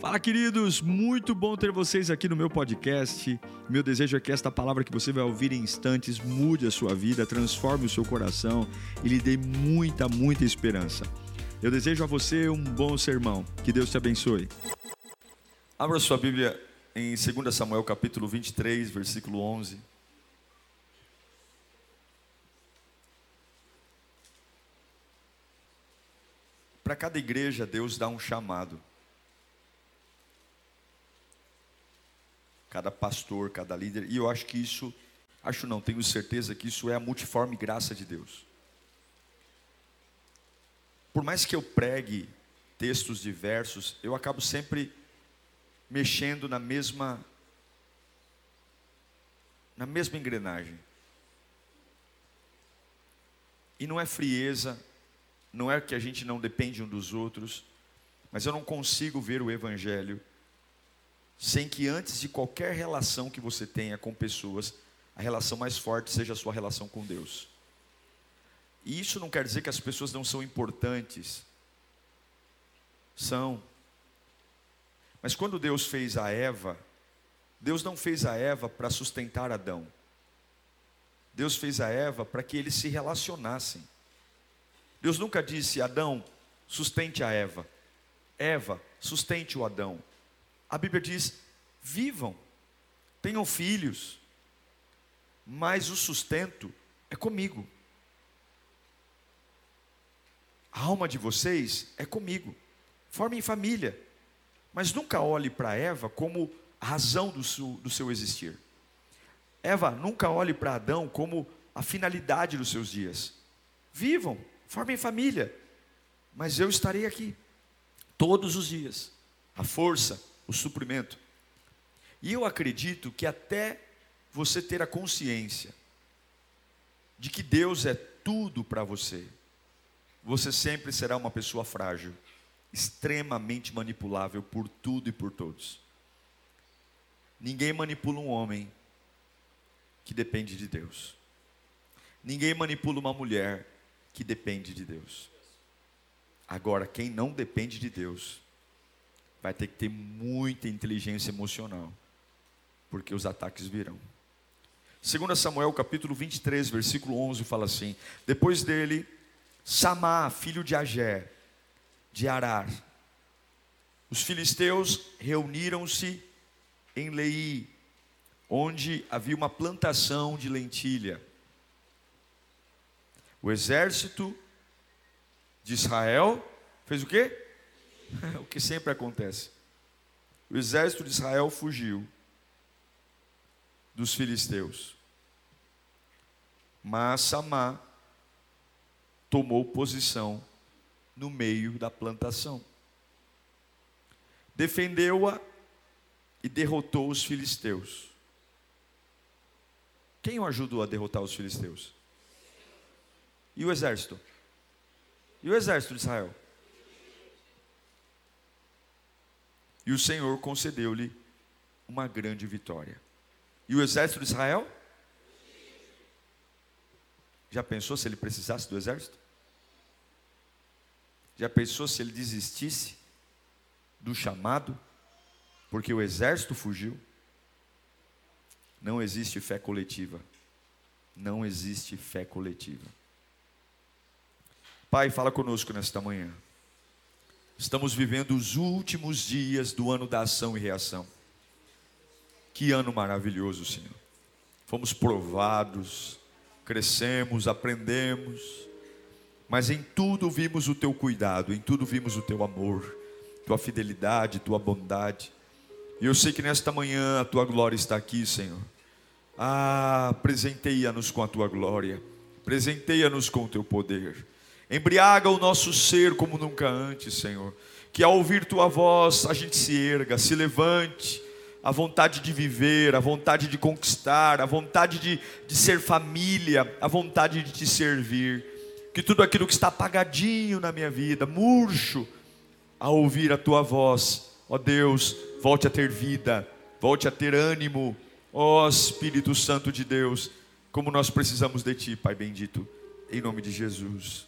Fala, queridos! Muito bom ter vocês aqui no meu podcast. Meu desejo é que esta palavra que você vai ouvir em instantes mude a sua vida, transforme o seu coração e lhe dê muita, muita esperança. Eu desejo a você um bom sermão. Que Deus te abençoe. Abra sua Bíblia em 2 Samuel capítulo 23, versículo 11. Para cada igreja, Deus dá um chamado. Cada pastor, cada líder, e eu acho que isso, acho não, tenho certeza que isso é a multiforme graça de Deus. Por mais que eu pregue textos diversos, eu acabo sempre mexendo na mesma na mesma engrenagem. E não é frieza, não é que a gente não depende um dos outros, mas eu não consigo ver o evangelho sem que antes de qualquer relação que você tenha com pessoas, a relação mais forte seja a sua relação com Deus. E isso não quer dizer que as pessoas não são importantes. São. Mas quando Deus fez a Eva, Deus não fez a Eva para sustentar Adão. Deus fez a Eva para que eles se relacionassem. Deus nunca disse, Adão, sustente a Eva. Eva, sustente o Adão a Bíblia diz: vivam, tenham filhos, mas o sustento é comigo. A alma de vocês é comigo. Formem família, mas nunca olhe para Eva como a razão do seu, do seu existir. Eva, nunca olhe para Adão como a finalidade dos seus dias. Vivam, formem família, mas eu estarei aqui todos os dias. A força, o suprimento. E eu acredito que até você ter a consciência de que Deus é tudo para você, você sempre será uma pessoa frágil, extremamente manipulável por tudo e por todos. Ninguém manipula um homem que depende de Deus. Ninguém manipula uma mulher que depende de Deus. Agora, quem não depende de Deus, vai ter que ter muita inteligência emocional, porque os ataques virão. 2 Samuel capítulo 23, versículo 11 fala assim: Depois dele, Samá, filho de Agé, de Arar, os filisteus reuniram-se em Lei, onde havia uma plantação de lentilha. O exército de Israel fez o quê? o que sempre acontece. O exército de Israel fugiu dos filisteus. Mas Samá tomou posição no meio da plantação. Defendeu-a e derrotou os filisteus. Quem o ajudou a derrotar os filisteus? E o exército? E o exército de Israel? E o Senhor concedeu-lhe uma grande vitória. E o exército de Israel? Já pensou se ele precisasse do exército? Já pensou se ele desistisse do chamado? Porque o exército fugiu? Não existe fé coletiva. Não existe fé coletiva. Pai, fala conosco nesta manhã. Estamos vivendo os últimos dias do ano da ação e reação. Que ano maravilhoso, Senhor. Fomos provados, crescemos, aprendemos, mas em tudo vimos o teu cuidado, em tudo vimos o teu amor, tua fidelidade, tua bondade. E eu sei que nesta manhã a tua glória está aqui, Senhor. Ah, presenteia-nos com a tua glória, presenteia-nos com o teu poder. Embriaga o nosso ser como nunca antes, Senhor. Que ao ouvir tua voz a gente se erga, se levante, a vontade de viver, a vontade de conquistar, a vontade de, de ser família, a vontade de te servir. Que tudo aquilo que está apagadinho na minha vida, murcho, ao ouvir a tua voz, ó Deus, volte a ter vida, volte a ter ânimo, ó Espírito Santo de Deus, como nós precisamos de ti, Pai bendito, em nome de Jesus.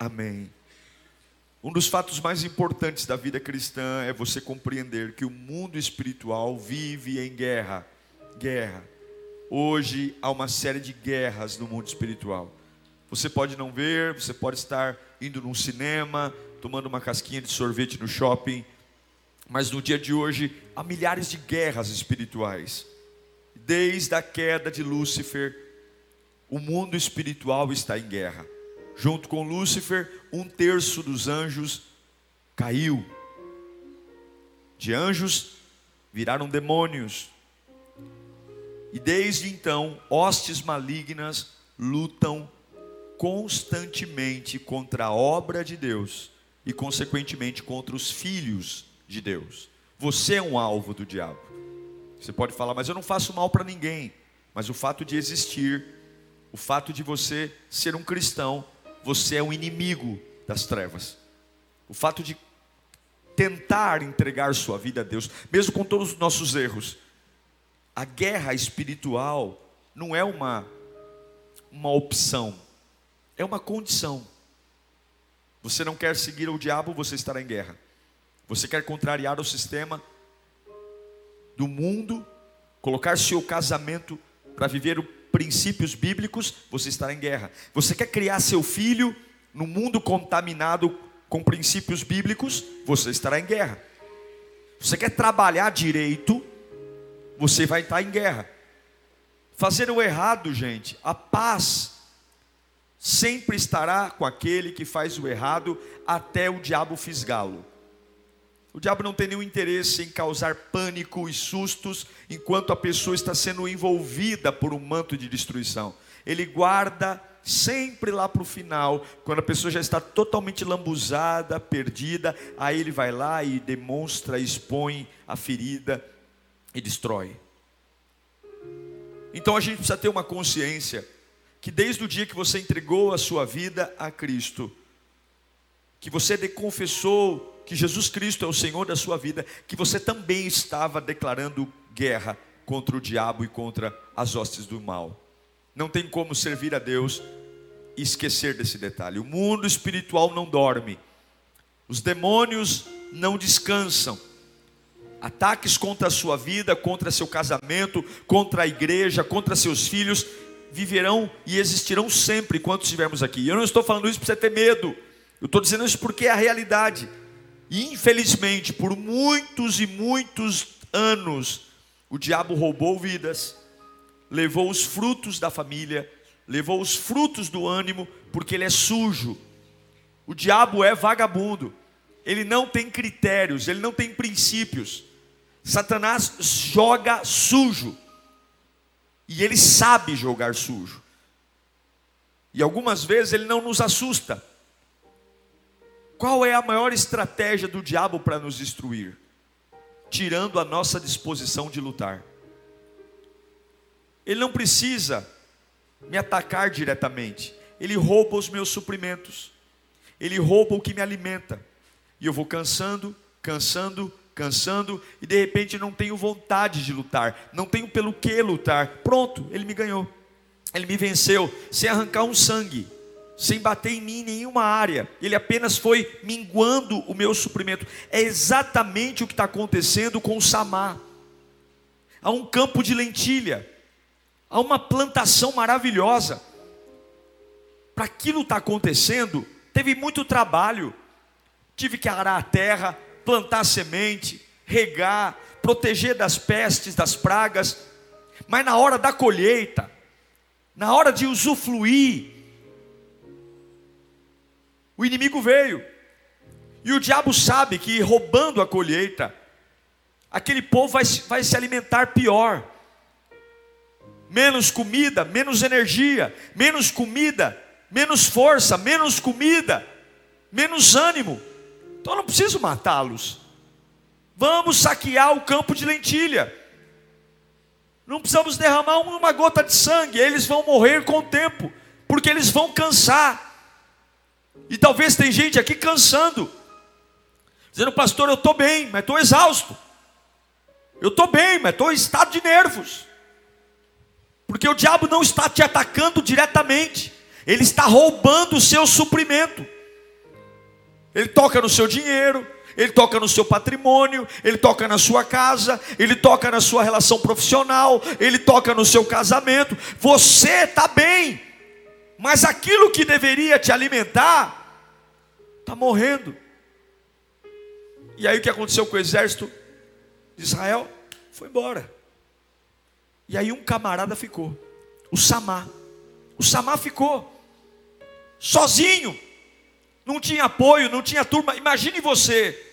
Amém Um dos fatos mais importantes da vida cristã é você compreender que o mundo espiritual vive em guerra. Guerra. Hoje há uma série de guerras no mundo espiritual. Você pode não ver, você pode estar indo num cinema, tomando uma casquinha de sorvete no shopping, mas no dia de hoje há milhares de guerras espirituais. Desde a queda de Lúcifer, o mundo espiritual está em guerra junto com Lúcifer, um terço dos anjos caiu. De anjos viraram demônios. E desde então, hostes malignas lutam constantemente contra a obra de Deus e, consequentemente, contra os filhos de Deus. Você é um alvo do diabo. Você pode falar, mas eu não faço mal para ninguém. Mas o fato de existir, o fato de você ser um cristão, você é um inimigo das trevas. O fato de tentar entregar sua vida a Deus, mesmo com todos os nossos erros, a guerra espiritual não é uma uma opção, é uma condição. Você não quer seguir o diabo, você estará em guerra. Você quer contrariar o sistema do mundo, colocar seu casamento para viver o princípios bíblicos, você estará em guerra. Você quer criar seu filho no mundo contaminado com princípios bíblicos, você estará em guerra. Você quer trabalhar direito, você vai estar em guerra. Fazer o errado, gente, a paz sempre estará com aquele que faz o errado até o diabo fisgá-lo. O diabo não tem nenhum interesse em causar pânico e sustos enquanto a pessoa está sendo envolvida por um manto de destruição. Ele guarda sempre lá para o final, quando a pessoa já está totalmente lambuzada, perdida, aí ele vai lá e demonstra, expõe a ferida e destrói. Então a gente precisa ter uma consciência que desde o dia que você entregou a sua vida a Cristo, que você confessou que Jesus Cristo é o Senhor da sua vida, que você também estava declarando guerra contra o diabo e contra as hostes do mal. Não tem como servir a Deus e esquecer desse detalhe. O mundo espiritual não dorme, os demônios não descansam. Ataques contra a sua vida, contra seu casamento, contra a igreja, contra seus filhos, viverão e existirão sempre enquanto estivermos aqui. Eu não estou falando isso para você ter medo, eu estou dizendo isso porque é a realidade. E infelizmente, por muitos e muitos anos, o diabo roubou vidas, levou os frutos da família, levou os frutos do ânimo, porque ele é sujo. O diabo é vagabundo, ele não tem critérios, ele não tem princípios. Satanás joga sujo, e ele sabe jogar sujo. E algumas vezes ele não nos assusta, qual é a maior estratégia do diabo para nos destruir? Tirando a nossa disposição de lutar. Ele não precisa me atacar diretamente, ele rouba os meus suprimentos, ele rouba o que me alimenta, e eu vou cansando, cansando, cansando, e de repente não tenho vontade de lutar, não tenho pelo que lutar. Pronto, ele me ganhou, ele me venceu, sem arrancar um sangue sem bater em mim em nenhuma área, ele apenas foi minguando o meu suprimento. É exatamente o que está acontecendo com o Samar. Há um campo de lentilha, há uma plantação maravilhosa. Para aquilo estar tá acontecendo, teve muito trabalho. Tive que arar a terra, plantar semente, regar, proteger das pestes, das pragas. Mas na hora da colheita, na hora de usufruir o inimigo veio. E o diabo sabe que roubando a colheita, aquele povo vai, vai se alimentar pior. Menos comida, menos energia, menos comida, menos força, menos comida, menos ânimo. Então eu não preciso matá-los. Vamos saquear o campo de lentilha. Não precisamos derramar uma gota de sangue, eles vão morrer com o tempo, porque eles vão cansar. E talvez tem gente aqui cansando, dizendo, pastor, eu estou bem, mas estou exausto. Eu estou bem, mas estou em estado de nervos. Porque o diabo não está te atacando diretamente, ele está roubando o seu suprimento. Ele toca no seu dinheiro, ele toca no seu patrimônio, ele toca na sua casa, ele toca na sua relação profissional, ele toca no seu casamento. Você está bem, mas aquilo que deveria te alimentar está morrendo. E aí o que aconteceu com o exército de Israel? Foi embora. E aí um camarada ficou, o Samar. O Samar ficou sozinho. Não tinha apoio, não tinha turma. Imagine você,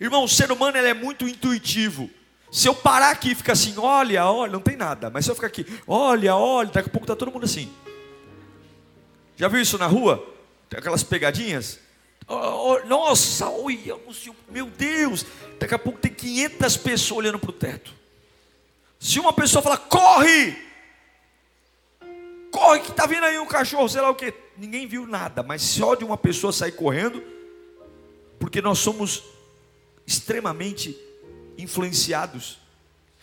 irmão, o ser humano é muito intuitivo. Se eu parar aqui e ficar assim, olha, olha, não tem nada. Mas se eu ficar aqui, olha, olha, daqui a pouco está todo mundo assim. Já viu isso na rua? Aquelas pegadinhas? Oh, oh, nossa, olha, meu Deus. Daqui a pouco tem 500 pessoas olhando para o teto. Se uma pessoa falar, corre, corre que está vindo aí um cachorro, sei lá o que, ninguém viu nada, mas só de uma pessoa sair correndo, porque nós somos extremamente influenciados.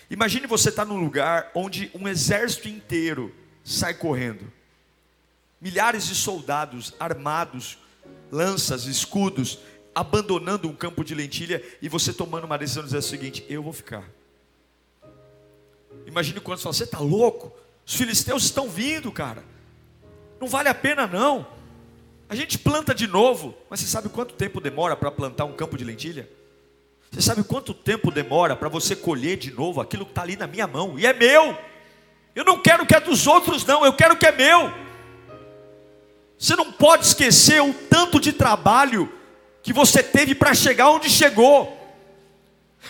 Imagine você estar tá num lugar onde um exército inteiro sai correndo, milhares de soldados armados, lanças, escudos, abandonando um campo de lentilha e você tomando uma decisão dizer o seguinte: eu vou ficar. Imagine quando você fala, você está louco? Os filisteus estão vindo, cara. Não vale a pena não. A gente planta de novo, mas você sabe quanto tempo demora para plantar um campo de lentilha? Você sabe quanto tempo demora para você colher de novo aquilo que está ali na minha mão? E é meu. Eu não quero que é dos outros, não, eu quero que é meu. Você não pode esquecer o tanto de trabalho que você teve para chegar onde chegou.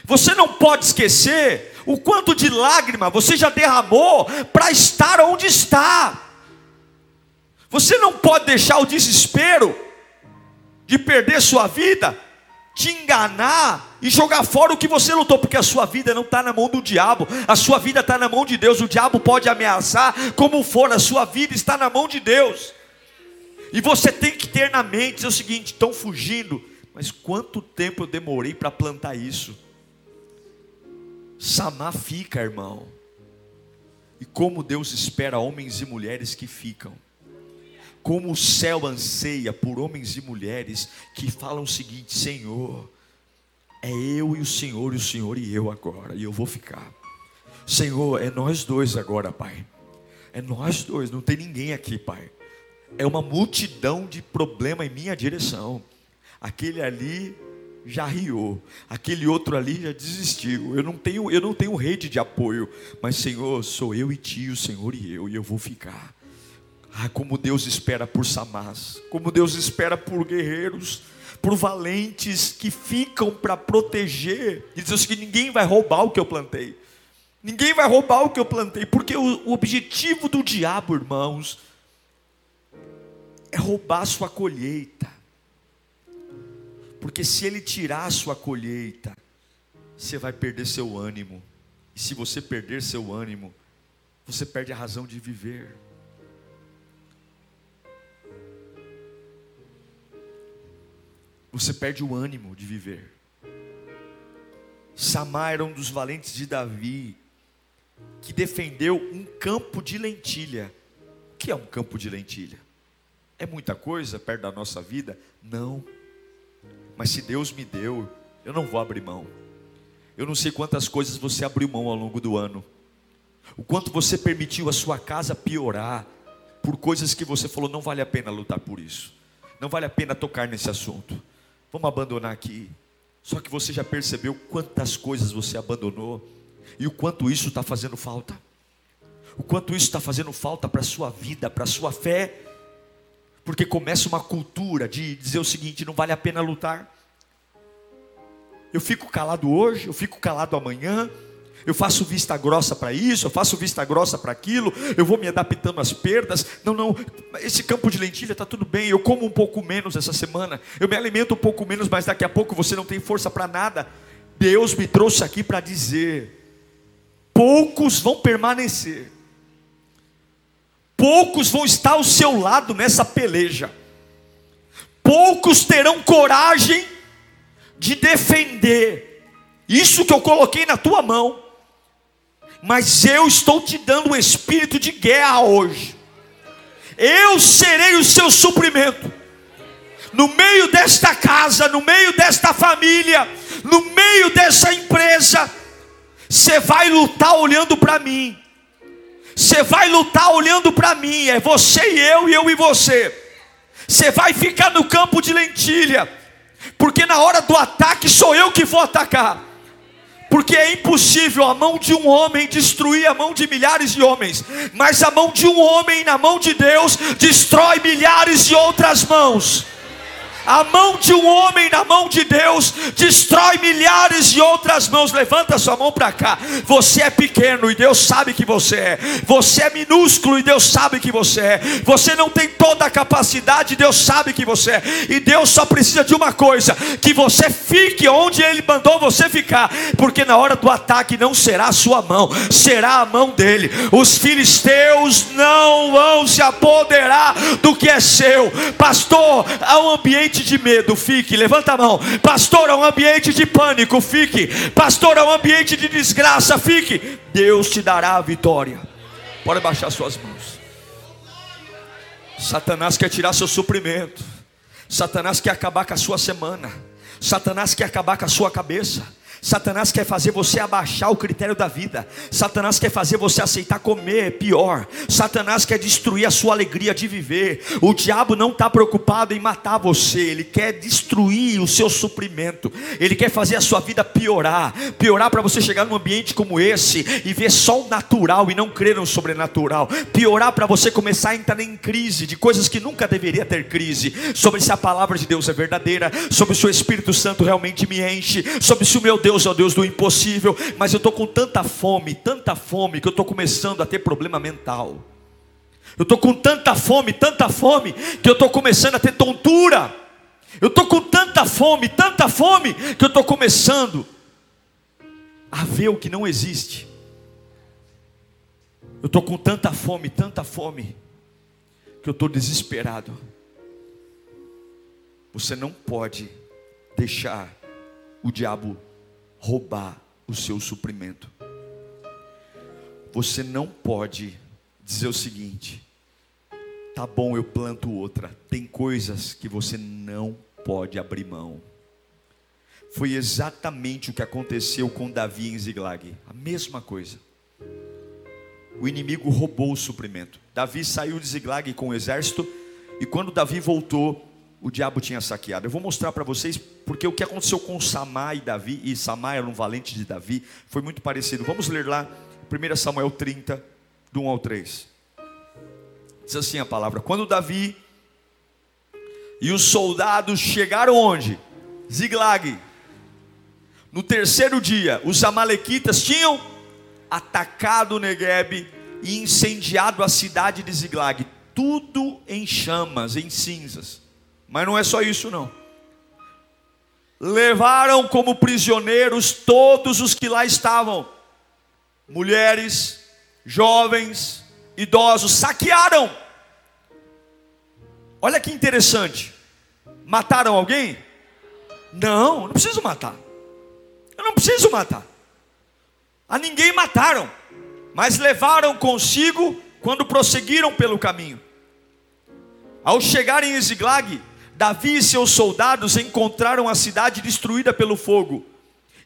Você não pode esquecer o quanto de lágrima você já derramou para estar onde está. Você não pode deixar o desespero de perder sua vida te enganar e jogar fora o que você lutou, porque a sua vida não está na mão do diabo, a sua vida está na mão de Deus. O diabo pode ameaçar como for, a sua vida está na mão de Deus. E você tem que ter na mente é o seguinte: estão fugindo, mas quanto tempo eu demorei para plantar isso? Samar fica, irmão. E como Deus espera homens e mulheres que ficam. Como o céu anseia por homens e mulheres que falam o seguinte: Senhor, é eu e o Senhor, e o Senhor e eu agora, e eu vou ficar. Senhor, é nós dois agora, Pai. É nós dois, não tem ninguém aqui, Pai. É uma multidão de problema em minha direção. Aquele ali já riou, aquele outro ali já desistiu. Eu não tenho, eu não tenho rede de apoio, mas Senhor, sou eu e ti, o Senhor e eu, e eu vou ficar. Ah, como Deus espera por Samás, como Deus espera por guerreiros, por valentes que ficam para proteger. E diz que ninguém vai roubar o que eu plantei. Ninguém vai roubar o que eu plantei, porque o, o objetivo do diabo, irmãos, é roubar a sua colheita. Porque se ele tirar a sua colheita, você vai perder seu ânimo. E se você perder seu ânimo, você perde a razão de viver. Você perde o ânimo de viver. Samar era um dos valentes de Davi, que defendeu um campo de lentilha. O que é um campo de lentilha? É muita coisa perto da nossa vida? Não. Mas se Deus me deu, eu não vou abrir mão. Eu não sei quantas coisas você abriu mão ao longo do ano. O quanto você permitiu a sua casa piorar por coisas que você falou não vale a pena lutar por isso. Não vale a pena tocar nesse assunto. Vamos abandonar aqui. Só que você já percebeu quantas coisas você abandonou e o quanto isso está fazendo falta. O quanto isso está fazendo falta para a sua vida, para a sua fé porque começa uma cultura de dizer o seguinte: não vale a pena lutar. Eu fico calado hoje, eu fico calado amanhã, eu faço vista grossa para isso, eu faço vista grossa para aquilo, eu vou me adaptando às perdas. Não, não, esse campo de lentilha está tudo bem, eu como um pouco menos essa semana, eu me alimento um pouco menos, mas daqui a pouco você não tem força para nada. Deus me trouxe aqui para dizer: poucos vão permanecer poucos vão estar ao seu lado nessa peleja, poucos terão coragem de defender isso que eu coloquei na tua mão, mas eu estou te dando um espírito de guerra hoje, eu serei o seu suprimento. no meio desta casa, no meio desta família, no meio dessa empresa, você vai lutar olhando para mim. Você vai lutar olhando para mim, é você e eu, e eu e você. Você vai ficar no campo de lentilha, porque na hora do ataque sou eu que vou atacar. Porque é impossível a mão de um homem destruir a mão de milhares de homens, mas a mão de um homem na mão de Deus destrói milhares de outras mãos. A mão de um homem na mão de Deus destrói milhares de outras mãos. Levanta sua mão para cá. Você é pequeno e Deus sabe que você é. Você é minúsculo e Deus sabe que você é. Você não tem toda a capacidade, e Deus sabe que você é. E Deus só precisa de uma coisa: que você fique onde Ele mandou você ficar. Porque na hora do ataque não será a sua mão, será a mão dele. Os filisteus não vão se apoderar do que é seu. Pastor, há um ambiente ambiente de medo, fique. Levanta a mão. Pastor, é um ambiente de pânico, fique. Pastor, é um ambiente de desgraça, fique. Deus te dará a vitória. Pode baixar suas mãos. Satanás quer tirar seu suprimento. Satanás quer acabar com a sua semana. Satanás quer acabar com a sua cabeça. Satanás quer fazer você abaixar o critério da vida. Satanás quer fazer você aceitar comer pior. Satanás quer destruir a sua alegria de viver. O diabo não está preocupado em matar você. Ele quer destruir o seu suprimento. Ele quer fazer a sua vida piorar. Piorar para você chegar num ambiente como esse e ver só o natural e não crer no sobrenatural. Piorar para você começar a entrar em crise de coisas que nunca deveria ter crise. Sobre se a palavra de Deus é verdadeira. Sobre se o Espírito Santo realmente me enche. Sobre se o meu Deus Deus é o Deus do impossível, mas eu estou com tanta fome, tanta fome, que eu estou começando a ter problema mental. Eu estou com tanta fome, tanta fome, que eu estou começando a ter tontura. Eu estou com tanta fome, tanta fome, que eu estou começando a ver o que não existe. Eu estou com tanta fome, tanta fome, que eu estou desesperado. Você não pode deixar o diabo roubar o seu suprimento. Você não pode dizer o seguinte: tá bom, eu planto outra. Tem coisas que você não pode abrir mão. Foi exatamente o que aconteceu com Davi em Ziglag. A mesma coisa. O inimigo roubou o suprimento. Davi saiu de Ziglag com o exército e quando Davi voltou, o diabo tinha saqueado. Eu vou mostrar para vocês porque o que aconteceu com Samá e Davi, e Samá era um valente de Davi, foi muito parecido. Vamos ler lá, 1 Samuel 30, do 1 ao 3. Diz assim a palavra: Quando Davi e os soldados chegaram onde? Ziglag. No terceiro dia, os amalequitas tinham atacado Negueb e incendiado a cidade de Ziglag, tudo em chamas, em cinzas. Mas não é só isso, não. Levaram como prisioneiros todos os que lá estavam, mulheres, jovens, idosos, saquearam. Olha que interessante. Mataram alguém? Não, não preciso matar. Eu não preciso matar. A ninguém mataram, mas levaram consigo quando prosseguiram pelo caminho. Ao chegarem em Ziglag, Davi e seus soldados encontraram a cidade destruída pelo fogo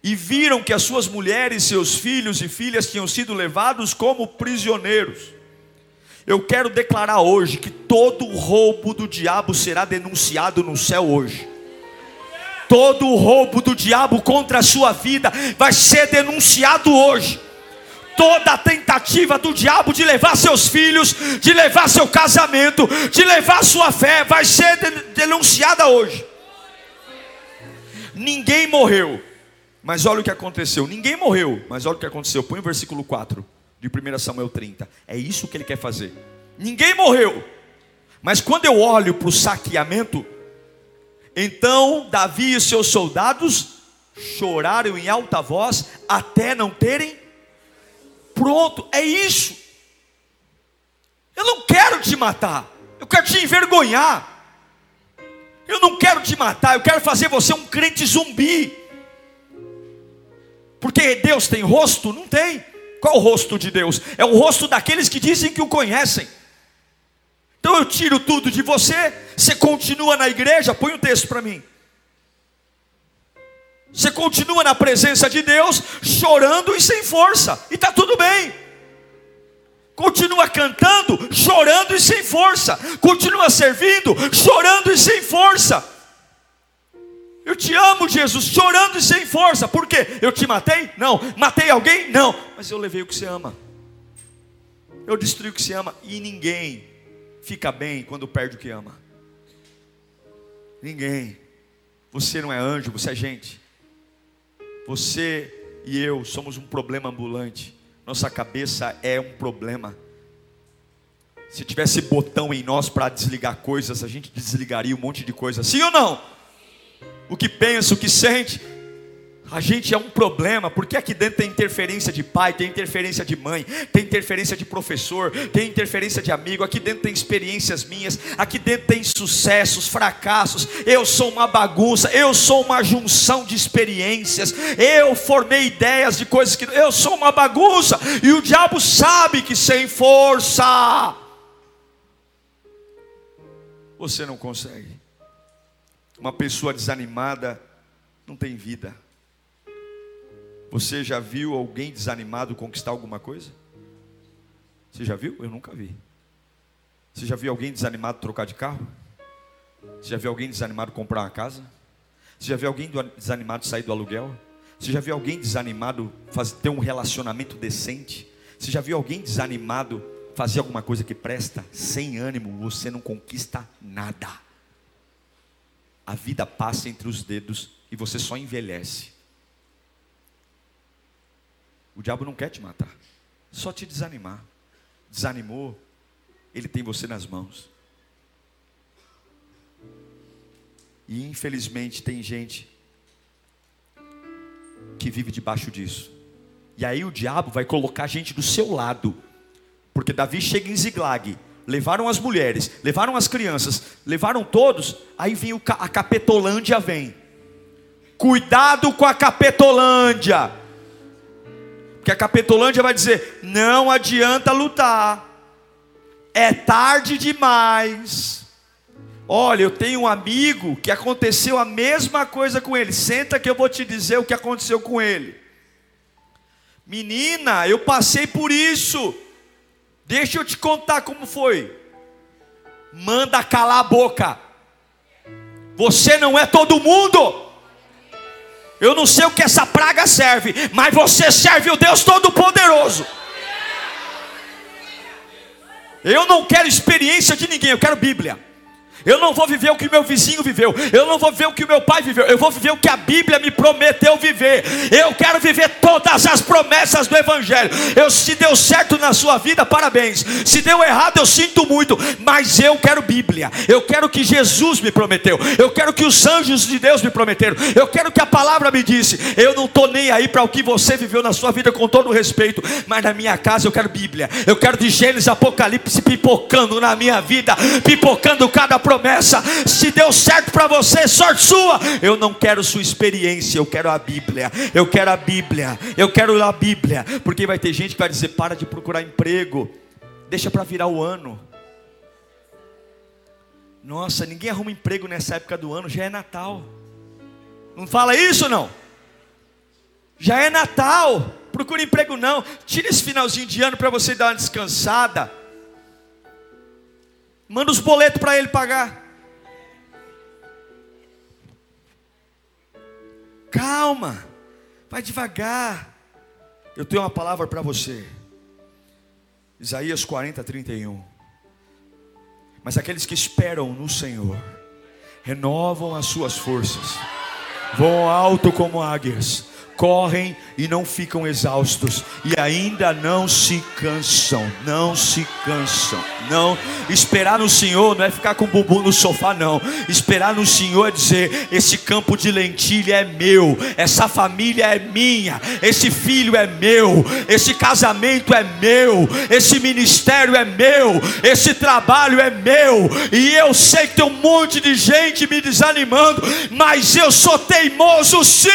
e viram que as suas mulheres, seus filhos e filhas tinham sido levados como prisioneiros. Eu quero declarar hoje que todo roubo do diabo será denunciado no céu hoje. Todo roubo do diabo contra a sua vida vai ser denunciado hoje toda tentativa do diabo de levar seus filhos, de levar seu casamento, de levar sua fé, vai ser denunciada hoje. Ninguém morreu, mas olha o que aconteceu. Ninguém morreu, mas olha o que aconteceu. Põe o versículo 4 de 1 Samuel 30. É isso que ele quer fazer. Ninguém morreu, mas quando eu olho para o saqueamento, então Davi e seus soldados choraram em alta voz até não terem Pronto, é isso. Eu não quero te matar, eu quero te envergonhar. Eu não quero te matar, eu quero fazer você um crente zumbi. Porque Deus tem rosto? Não tem. Qual o rosto de Deus? É o rosto daqueles que dizem que o conhecem. Então eu tiro tudo de você, você continua na igreja, põe o um texto para mim. Você continua na presença de Deus, chorando e sem força, e está tudo bem. Continua cantando, chorando e sem força. Continua servindo, chorando e sem força. Eu te amo, Jesus, chorando e sem força. Por quê? Eu te matei? Não. Matei alguém? Não. Mas eu levei o que você ama. Eu destruí o que você ama. E ninguém fica bem quando perde o que ama. Ninguém. Você não é anjo, você é gente. Você e eu somos um problema ambulante. Nossa cabeça é um problema. Se tivesse botão em nós para desligar coisas, a gente desligaria um monte de coisas. Sim ou não? O que pensa, o que sente, a gente é um problema, porque aqui dentro tem interferência de pai, tem interferência de mãe, tem interferência de professor, tem interferência de amigo, aqui dentro tem experiências minhas, aqui dentro tem sucessos, fracassos. Eu sou uma bagunça, eu sou uma junção de experiências. Eu formei ideias de coisas que eu sou uma bagunça, e o diabo sabe que sem força você não consegue. Uma pessoa desanimada não tem vida. Você já viu alguém desanimado conquistar alguma coisa? Você já viu? Eu nunca vi. Você já viu alguém desanimado trocar de carro? Você já viu alguém desanimado comprar uma casa? Você já viu alguém desanimado sair do aluguel? Você já viu alguém desanimado fazer, ter um relacionamento decente? Você já viu alguém desanimado fazer alguma coisa que presta? Sem ânimo, você não conquista nada. A vida passa entre os dedos e você só envelhece. O diabo não quer te matar, só te desanimar. Desanimou, ele tem você nas mãos. E infelizmente tem gente que vive debaixo disso. E aí o diabo vai colocar a gente do seu lado. Porque Davi chega em Ziglag, levaram as mulheres, levaram as crianças, levaram todos, aí vem a Capetolândia vem. Cuidado com a Capetolândia. Porque a Capetolândia vai dizer: não adianta lutar, é tarde demais. Olha, eu tenho um amigo que aconteceu a mesma coisa com ele. Senta que eu vou te dizer o que aconteceu com ele. Menina, eu passei por isso. Deixa eu te contar como foi. Manda calar a boca. Você não é todo mundo. Eu não sei o que essa praga serve, mas você serve o Deus Todo-Poderoso. Eu não quero experiência de ninguém, eu quero Bíblia. Eu não vou viver o que meu vizinho viveu. Eu não vou viver o que meu pai viveu. Eu vou viver o que a Bíblia me prometeu viver. Eu quero viver todas as promessas do Evangelho. Eu, se deu certo na sua vida, parabéns. Se deu errado, eu sinto muito. Mas eu quero Bíblia. Eu quero que Jesus me prometeu. Eu quero que os anjos de Deus me prometeram. Eu quero que a palavra me disse. Eu não estou nem aí para o que você viveu na sua vida com todo o respeito. Mas na minha casa eu quero Bíblia. Eu quero de Gênesis Apocalipse pipocando na minha vida. Pipocando cada promessa promessa. Se deu certo para você, sorte sua. Eu não quero sua experiência, eu quero a Bíblia. Eu quero a Bíblia. Eu quero a Bíblia. Porque vai ter gente que vai dizer: para de procurar emprego, deixa para virar o ano. Nossa, ninguém arruma emprego nessa época do ano, já é Natal. Não fala isso não? Já é Natal. Procura emprego não. Tira esse finalzinho de ano para você dar uma descansada. Manda os boletos para ele pagar. Calma, vai devagar. Eu tenho uma palavra para você. Isaías 40, 31. Mas aqueles que esperam no Senhor renovam as suas forças, voam alto como águias correm e não ficam exaustos e ainda não se cansam, não se cansam. Não esperar no Senhor não é ficar com o bumbum no sofá não. Esperar no Senhor é dizer: esse campo de lentilha é meu, essa família é minha, esse filho é meu, esse casamento é meu, esse ministério é meu, esse trabalho é meu. E eu sei que tem um monte de gente me desanimando, mas eu sou teimoso sim.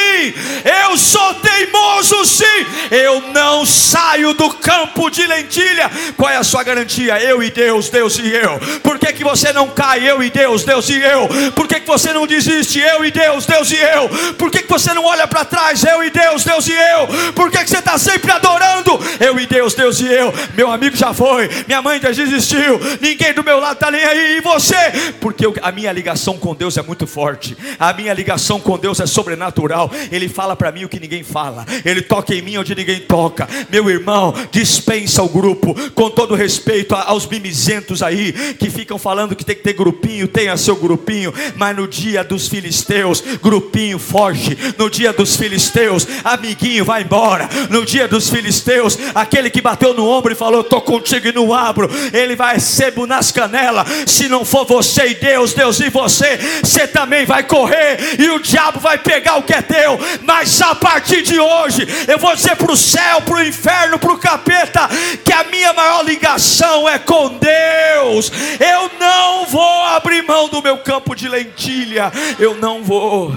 Eu sou teimoso sim. Eu não saio do campo de lentilha. Qual é a sua garantia? Eu e Deus, Deus e eu. Por que, que você não cai? Eu e Deus, Deus e eu. Por que, que você não desiste? Eu e Deus, Deus e eu. Por que, que você não olha para trás? Eu e Deus, Deus e eu. Por que, que você está sempre adorando? Eu e Deus, Deus e eu. Meu amigo já foi, minha mãe já desistiu, ninguém do meu lado está nem aí. E você? Porque a minha ligação com Deus é muito forte. A minha ligação com Deus é sobrenatural. Ele fala para mim o que ninguém fala. Ele toca em mim onde ninguém toca. Meu irmão, dispensa o grupo. Com todo respeito aos mimizentos aí que ficam falando que tem que ter grupinho, tenha seu grupinho. Mas no dia dos filisteus, grupinho foge. No dia dos filisteus, amiguinho vai embora. No dia dos filisteus, aquele que bateu no ombro e falou: Estou contigo e não abro. Ele vai sebo nas canelas. Se não for você e Deus, Deus e você, você também vai correr e o diabo vai pegar o que é teu. Mas a partir de hoje, eu vou dizer para o céu, para o inferno, para o capeta, que a minha maior ligação é com Deus. Eu não vou abrir mão do meu campo de lentilha. Eu não vou.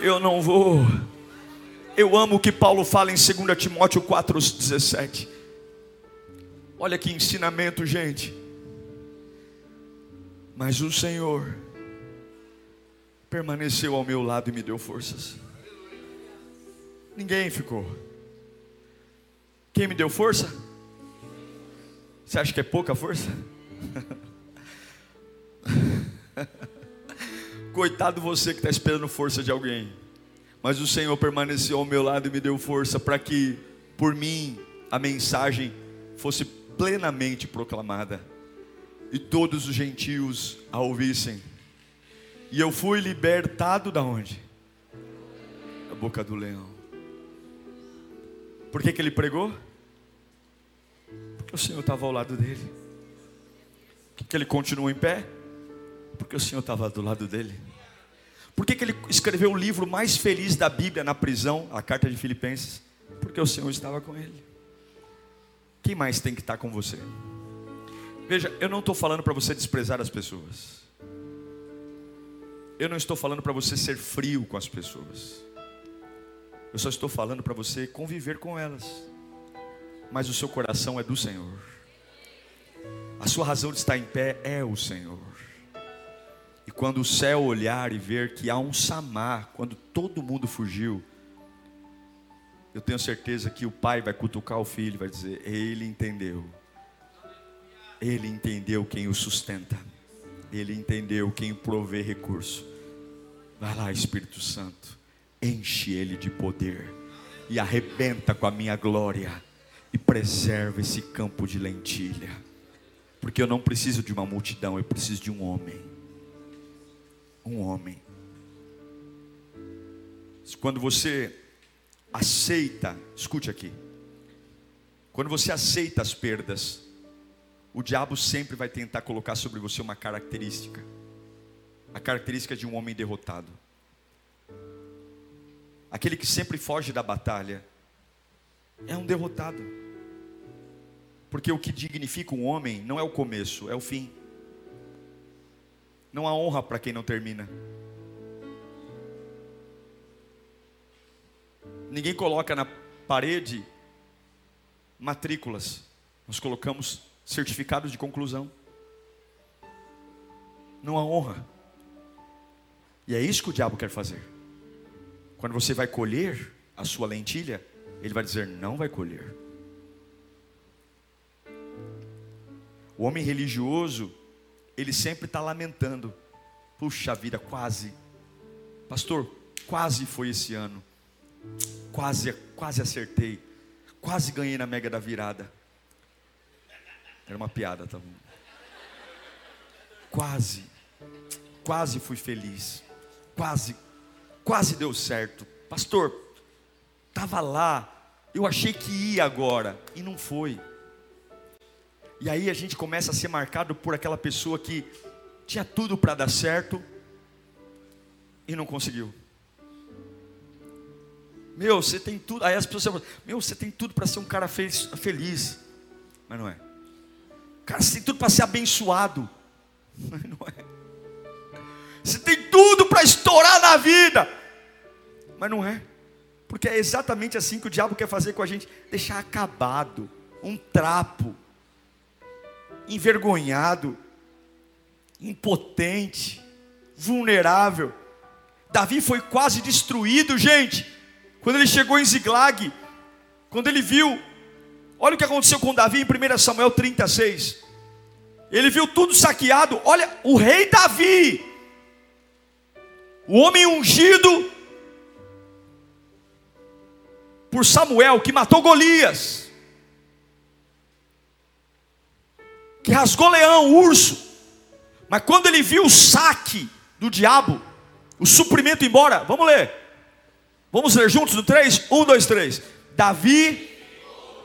Eu não vou. Eu amo o que Paulo fala em 2 Timóteo 4,17. Olha que ensinamento, gente. Mas o Senhor permaneceu ao meu lado e me deu forças. Ninguém ficou. Quem me deu força? Você acha que é pouca força? Coitado você que está esperando força de alguém. Mas o Senhor permaneceu ao meu lado e me deu força para que, por mim, a mensagem fosse plenamente proclamada e todos os gentios a ouvissem. E eu fui libertado da onde? Da boca do leão. Por que, que ele pregou? Porque o Senhor estava ao lado dele. Por que, que ele continuou em pé? Porque o Senhor estava do lado dele. Por que, que ele escreveu o livro mais feliz da Bíblia na prisão, a carta de Filipenses? Porque o Senhor estava com ele. Quem mais tem que estar com você? Veja, eu não estou falando para você desprezar as pessoas. Eu não estou falando para você ser frio com as pessoas. Eu só estou falando para você conviver com elas. Mas o seu coração é do Senhor. A sua razão de estar em pé é o Senhor. E quando o céu olhar e ver que há um samar, quando todo mundo fugiu, eu tenho certeza que o pai vai cutucar o filho vai dizer: Ele entendeu. Ele entendeu quem o sustenta. Ele entendeu quem provê recurso. Vai lá, Espírito Santo, enche ele de poder e arrebenta com a minha glória e preserva esse campo de lentilha. Porque eu não preciso de uma multidão, eu preciso de um homem um homem. Quando você aceita, escute aqui. Quando você aceita as perdas, o diabo sempre vai tentar colocar sobre você uma característica. A característica de um homem derrotado. Aquele que sempre foge da batalha é um derrotado. Porque o que dignifica um homem não é o começo, é o fim. Não há honra para quem não termina. Ninguém coloca na parede matrículas. Nós colocamos certificados de conclusão. Não há honra. E é isso que o diabo quer fazer. Quando você vai colher a sua lentilha, ele vai dizer: não vai colher. O homem religioso ele sempre está lamentando. Puxa vida, quase. Pastor, quase foi esse ano. Quase, quase acertei. Quase ganhei na mega da virada. Era uma piada, tá bom? Quase. Quase fui feliz. Quase. Quase deu certo. Pastor, estava lá. Eu achei que ia agora. E não foi. E aí a gente começa a ser marcado por aquela pessoa que tinha tudo para dar certo e não conseguiu. Meu, você tem tudo. Aí as pessoas falam, meu, você tem tudo para ser um cara feliz. Mas não é. Cara, você tem tudo para ser abençoado. Mas não é. Você tem tudo para estourar na vida. Mas não é. Porque é exatamente assim que o diabo quer fazer com a gente deixar acabado, um trapo, envergonhado, impotente, vulnerável. Davi foi quase destruído, gente, quando ele chegou em Ziglag, quando ele viu, olha o que aconteceu com Davi em 1 Samuel 36. Ele viu tudo saqueado. Olha, o rei Davi, o homem ungido por Samuel, que matou Golias, que rasgou leão, urso. Mas quando ele viu o saque do diabo, o suprimento embora, vamos ler. Vamos ler juntos no 3? 1, 2, 3. Davi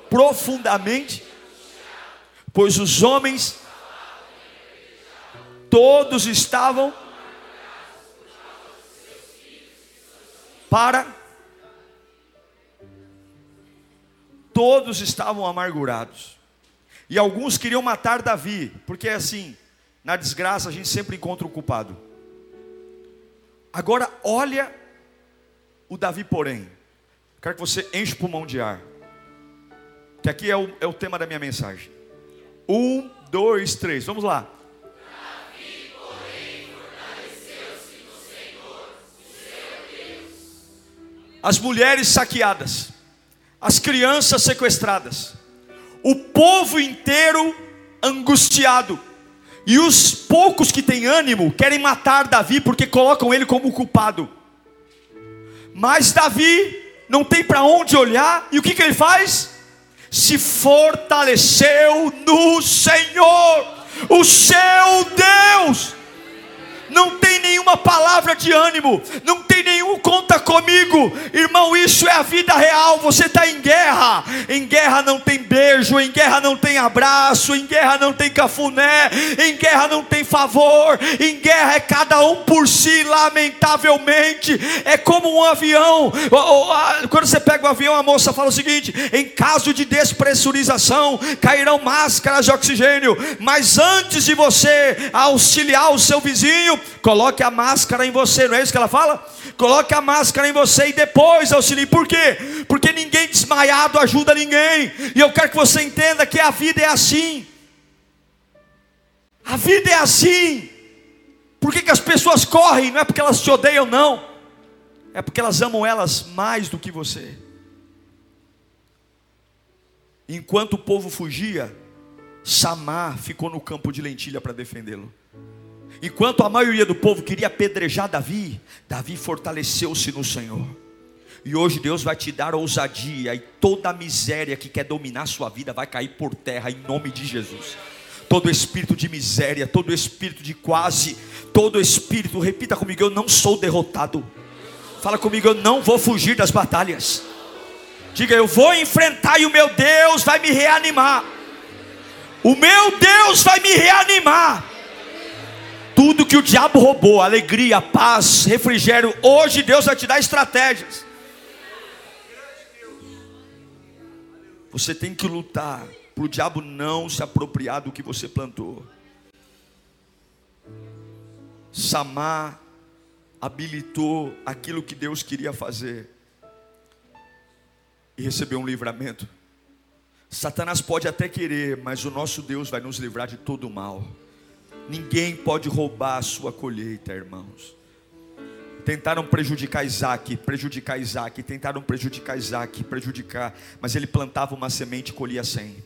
profundamente, pois os homens todos estavam para todos estavam amargurados. E alguns queriam matar Davi, porque é assim, na desgraça a gente sempre encontra o culpado. Agora olha o Davi, porém. Quero que você enche o pulmão de ar. Que aqui é o, é o tema da minha mensagem. Um, dois, três. Vamos lá. as mulheres saqueadas, as crianças sequestradas, o povo inteiro angustiado, e os poucos que têm ânimo querem matar Davi porque colocam ele como culpado. Mas Davi não tem para onde olhar, e o que, que ele faz? Se fortaleceu no Senhor, o seu Deus não tem nenhuma palavra de ânimo, não tem nenhum conta comigo, irmão. Isso é a vida real. Você está em guerra, em guerra não tem beijo, em guerra não tem abraço, em guerra não tem cafuné, em guerra não tem favor, em guerra é cada um por si, lamentavelmente. É como um avião. Quando você pega o um avião, a moça fala o seguinte: em caso de despressurização, cairão máscaras de oxigênio, mas antes de você auxiliar o seu vizinho, coloque a máscara em você, não é isso que ela fala? Coloque a máscara em você e depois auxilie. Por quê? Porque ninguém desmaiado ajuda ninguém. E eu quero que você entenda que a vida é assim. A vida é assim. Por que, que as pessoas correm? Não é porque elas te odeiam, não. É porque elas amam elas mais do que você. Enquanto o povo fugia, Samar ficou no campo de lentilha para defendê-lo. Enquanto a maioria do povo queria apedrejar Davi, Davi fortaleceu-se no Senhor. E hoje Deus vai te dar ousadia e toda a miséria que quer dominar a sua vida vai cair por terra em nome de Jesus. Todo espírito de miséria, todo espírito de quase, todo espírito, repita comigo, eu não sou derrotado. Fala comigo, eu não vou fugir das batalhas. Diga, eu vou enfrentar e o meu Deus vai me reanimar. O meu Deus vai me reanimar. Tudo que o diabo roubou, alegria, paz, refrigério, hoje Deus vai te dar estratégias. Você tem que lutar para o diabo não se apropriar do que você plantou. Samar habilitou aquilo que Deus queria fazer e recebeu um livramento. Satanás pode até querer, mas o nosso Deus vai nos livrar de todo o mal. Ninguém pode roubar a sua colheita, irmãos. Tentaram prejudicar Isaac, prejudicar Isaac, tentaram prejudicar Isaac, prejudicar, mas ele plantava uma semente e colhia cem.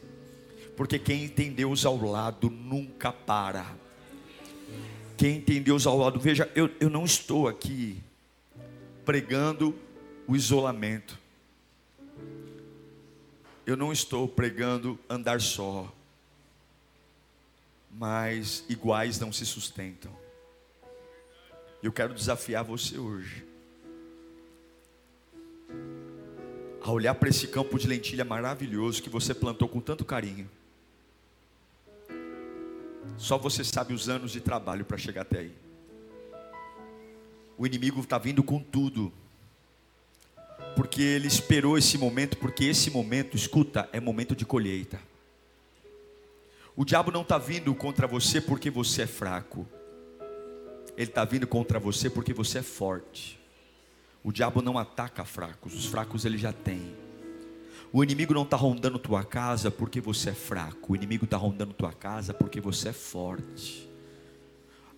Porque quem tem Deus ao lado nunca para. Quem tem Deus ao lado, veja, eu, eu não estou aqui pregando o isolamento. Eu não estou pregando andar só mas iguais não se sustentam. Eu quero desafiar você hoje a olhar para esse campo de lentilha maravilhoso que você plantou com tanto carinho. Só você sabe os anos de trabalho para chegar até aí. O inimigo está vindo com tudo, porque ele esperou esse momento, porque esse momento, escuta, é momento de colheita. O diabo não está vindo contra você porque você é fraco. Ele está vindo contra você porque você é forte. O diabo não ataca fracos, os fracos ele já tem. O inimigo não está rondando tua casa porque você é fraco, o inimigo está rondando tua casa porque você é forte.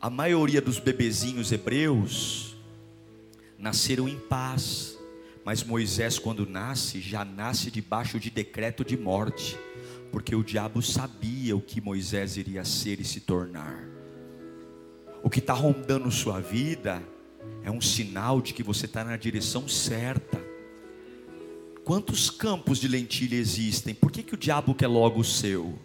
A maioria dos bebezinhos hebreus nasceram em paz, mas Moisés, quando nasce, já nasce debaixo de decreto de morte, porque o diabo sabia o que Moisés iria ser e se tornar. O que está rondando sua vida é um sinal de que você está na direção certa. Quantos campos de lentilha existem? Por que, que o diabo quer logo o seu?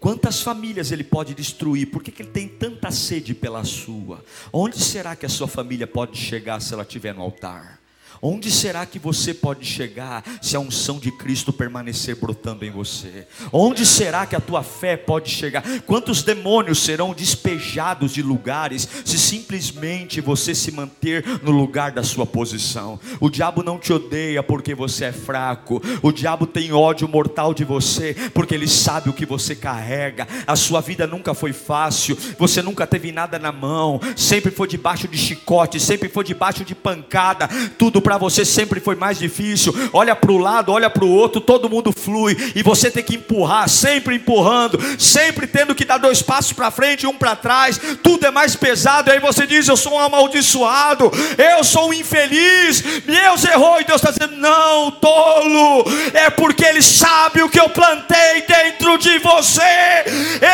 Quantas famílias ele pode destruir? Por que, que ele tem tanta sede pela sua? Onde será que a sua família pode chegar se ela estiver no altar? Onde será que você pode chegar se a unção de Cristo permanecer brotando em você? Onde será que a tua fé pode chegar? Quantos demônios serão despejados de lugares se simplesmente você se manter no lugar da sua posição? O diabo não te odeia porque você é fraco. O diabo tem ódio mortal de você porque ele sabe o que você carrega. A sua vida nunca foi fácil. Você nunca teve nada na mão. Sempre foi debaixo de chicote, sempre foi debaixo de pancada. Tudo para para você sempre foi mais difícil. Olha para o lado, olha para o outro, todo mundo flui e você tem que empurrar, sempre empurrando, sempre tendo que dar dois passos para frente e um para trás. Tudo é mais pesado. E aí você diz: Eu sou um amaldiçoado, eu sou um infeliz. Deus errou e Deus está dizendo: Não, tolo, é porque Ele sabe o que eu plantei dentro de você.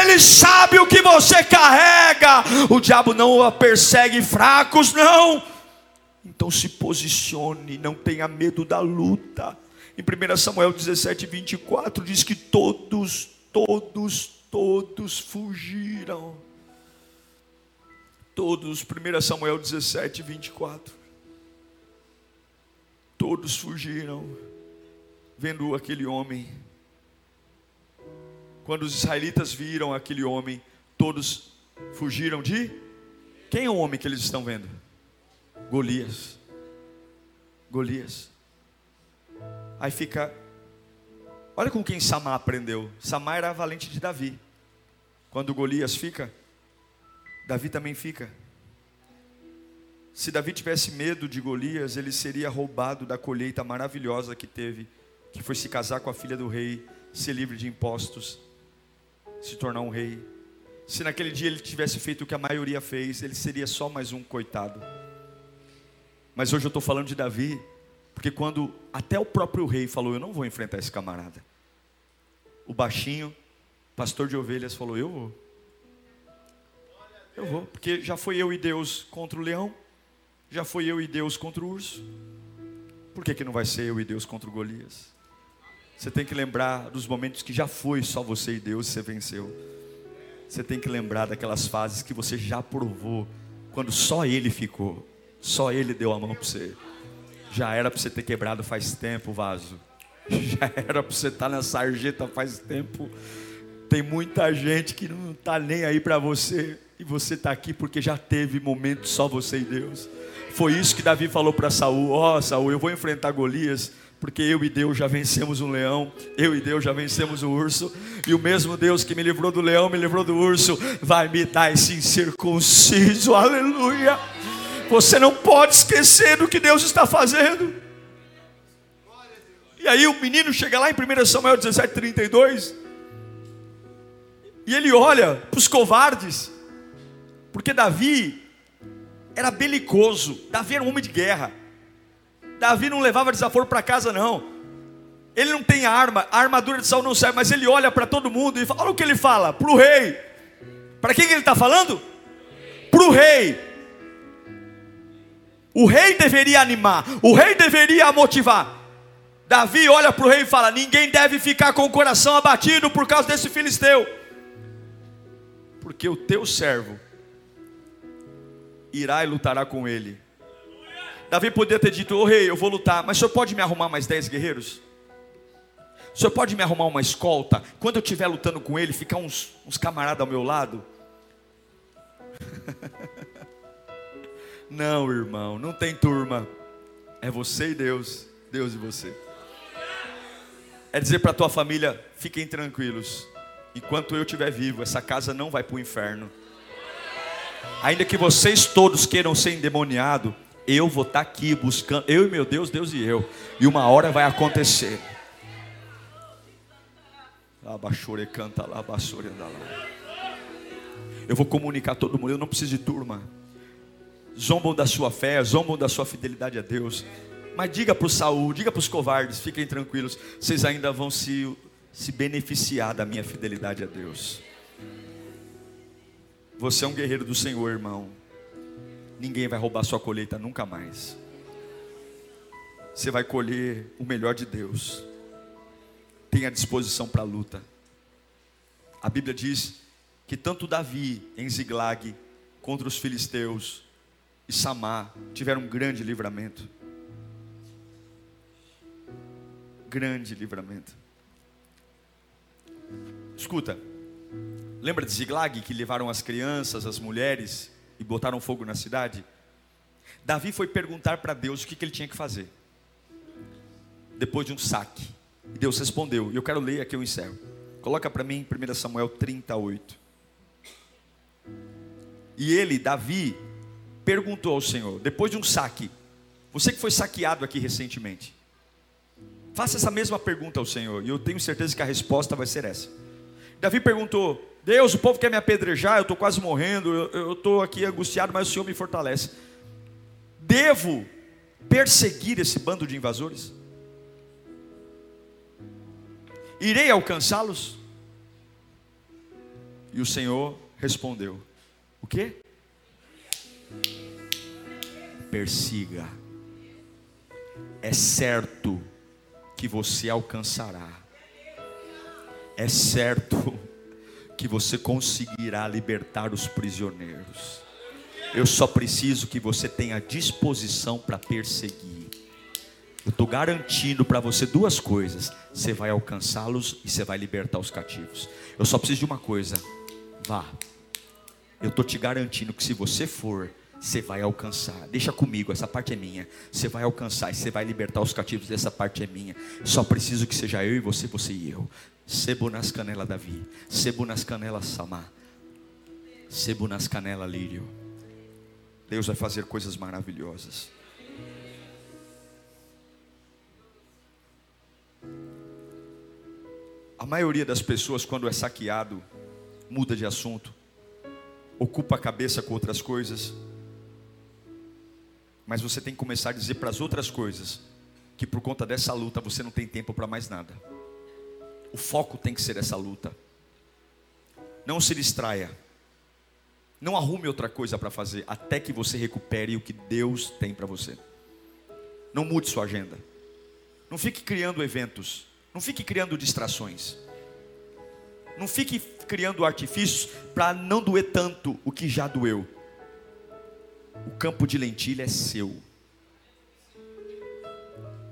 Ele sabe o que você carrega. O diabo não persegue fracos, não. Então se posicione, não tenha medo da luta. Em 1 Samuel 17, 24 diz que todos, todos, todos fugiram. Todos, 1 Samuel 17, 24. Todos fugiram, vendo aquele homem. Quando os israelitas viram aquele homem, todos fugiram de. Quem é o homem que eles estão vendo? Golias. Golias. Aí fica. Olha com quem Samar aprendeu. Samar era valente de Davi. Quando Golias fica, Davi também fica. Se Davi tivesse medo de Golias, ele seria roubado da colheita maravilhosa que teve, que foi se casar com a filha do rei, ser livre de impostos, se tornar um rei. Se naquele dia ele tivesse feito o que a maioria fez, ele seria só mais um coitado. Mas hoje eu estou falando de Davi, porque quando até o próprio rei falou: Eu não vou enfrentar esse camarada. O baixinho, pastor de ovelhas, falou: Eu vou. Eu vou, porque já foi eu e Deus contra o leão, já foi eu e Deus contra o urso. Por que, que não vai ser eu e Deus contra o Golias? Você tem que lembrar dos momentos que já foi só você e Deus e você venceu. Você tem que lembrar daquelas fases que você já provou, quando só Ele ficou. Só Ele deu a mão para você. Já era para você ter quebrado faz tempo o vaso. Já era para você estar tá na sarjeta faz tempo. Tem muita gente que não está nem aí para você. E você está aqui porque já teve momento só você e Deus. Foi isso que Davi falou para Saul: Ó oh, Saul, eu vou enfrentar Golias porque eu e Deus já vencemos um leão, eu e Deus já vencemos o um urso, e o mesmo Deus que me livrou do leão, me livrou do urso, vai me dar esse incircunciso, aleluia. Você não pode esquecer do que Deus está fazendo. E aí o menino chega lá em 1 Samuel 17, 32. E ele olha para os covardes. Porque Davi era belicoso. Davi era um homem de guerra. Davi não levava desaforo para casa, não. Ele não tem arma, a armadura de Saul não serve, mas ele olha para todo mundo e fala: olha o que ele fala, para o rei. Para quem que ele está falando? Para o rei. O rei deveria animar, o rei deveria motivar. Davi olha para o rei e fala: Ninguém deve ficar com o coração abatido por causa desse filisteu, porque o teu servo irá e lutará com ele. Davi poderia ter dito: Ô oh, rei, eu vou lutar, mas o senhor pode me arrumar mais dez guerreiros? O senhor pode me arrumar uma escolta? Quando eu estiver lutando com ele, ficar uns, uns camaradas ao meu lado? Não, irmão, não tem turma. É você e Deus, Deus e você. É dizer para a tua família: fiquem tranquilos. Enquanto eu estiver vivo, essa casa não vai para o inferno. Ainda que vocês todos queiram ser endemoniados, eu vou estar aqui buscando, eu e meu Deus, Deus e eu, e uma hora vai acontecer. Abaixore canta lá, abaixore lá. Eu vou comunicar todo mundo, eu não preciso de turma. Zombam da sua fé, zombam da sua fidelidade a Deus. Mas diga para o Saul, diga para os covardes, fiquem tranquilos, vocês ainda vão se, se beneficiar da minha fidelidade a Deus. Você é um guerreiro do Senhor, irmão. Ninguém vai roubar sua colheita nunca mais. Você vai colher o melhor de Deus. Tenha disposição para a luta. A Bíblia diz que tanto Davi em Ziglag contra os filisteus e Samar tiveram um grande livramento. Grande livramento. Escuta, Lembra de Ziglag que levaram as crianças, as mulheres e botaram fogo na cidade? Davi foi perguntar para Deus o que, que ele tinha que fazer. Depois de um saque. E Deus respondeu. E eu quero ler aqui eu encerro. Coloca para mim 1 Samuel 38. E ele, Davi, perguntou ao Senhor, depois de um saque, você que foi saqueado aqui recentemente, faça essa mesma pergunta ao Senhor, e eu tenho certeza que a resposta vai ser essa. Davi perguntou: Deus, o povo quer me apedrejar, eu estou quase morrendo, eu estou aqui angustiado, mas o Senhor me fortalece. Devo perseguir esse bando de invasores? Irei alcançá-los? E o Senhor respondeu: O que? Persiga. É certo que você alcançará. É certo que você conseguirá libertar os prisioneiros. Eu só preciso que você tenha disposição para perseguir. Eu estou garantindo para você duas coisas: você vai alcançá-los e você vai libertar os cativos. Eu só preciso de uma coisa: vá. Eu estou te garantindo que se você for, você vai alcançar. Deixa comigo, essa parte é minha. Você vai alcançar e você vai libertar os cativos, essa parte é minha. Só preciso que seja eu e você, você e eu. Sebo nas canelas Davi, sebo nas canelas Samá, sebo nas canelas Lírio. Deus vai fazer coisas maravilhosas. A maioria das pessoas, quando é saqueado, muda de assunto, ocupa a cabeça com outras coisas. Mas você tem que começar a dizer para as outras coisas que por conta dessa luta você não tem tempo para mais nada. O foco tem que ser essa luta. Não se distraia. Não arrume outra coisa para fazer até que você recupere o que Deus tem para você. Não mude sua agenda. Não fique criando eventos. Não fique criando distrações. Não fique criando artifícios para não doer tanto o que já doeu. O campo de lentilha é seu.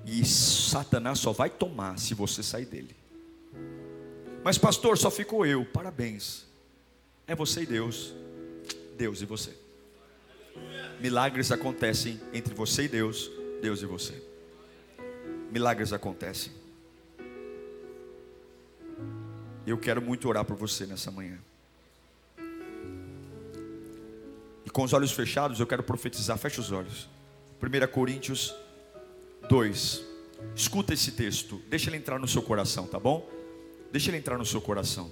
E Satanás só vai tomar se você sair dele. Mas, pastor, só ficou eu. Parabéns. É você e Deus. Deus e você. Milagres acontecem entre você e Deus, Deus e você. Milagres acontecem. Eu quero muito orar por você nessa manhã. Com os olhos fechados, eu quero profetizar. Feche os olhos. 1 Coríntios 2. Escuta esse texto. Deixa ele entrar no seu coração, tá bom? Deixa ele entrar no seu coração.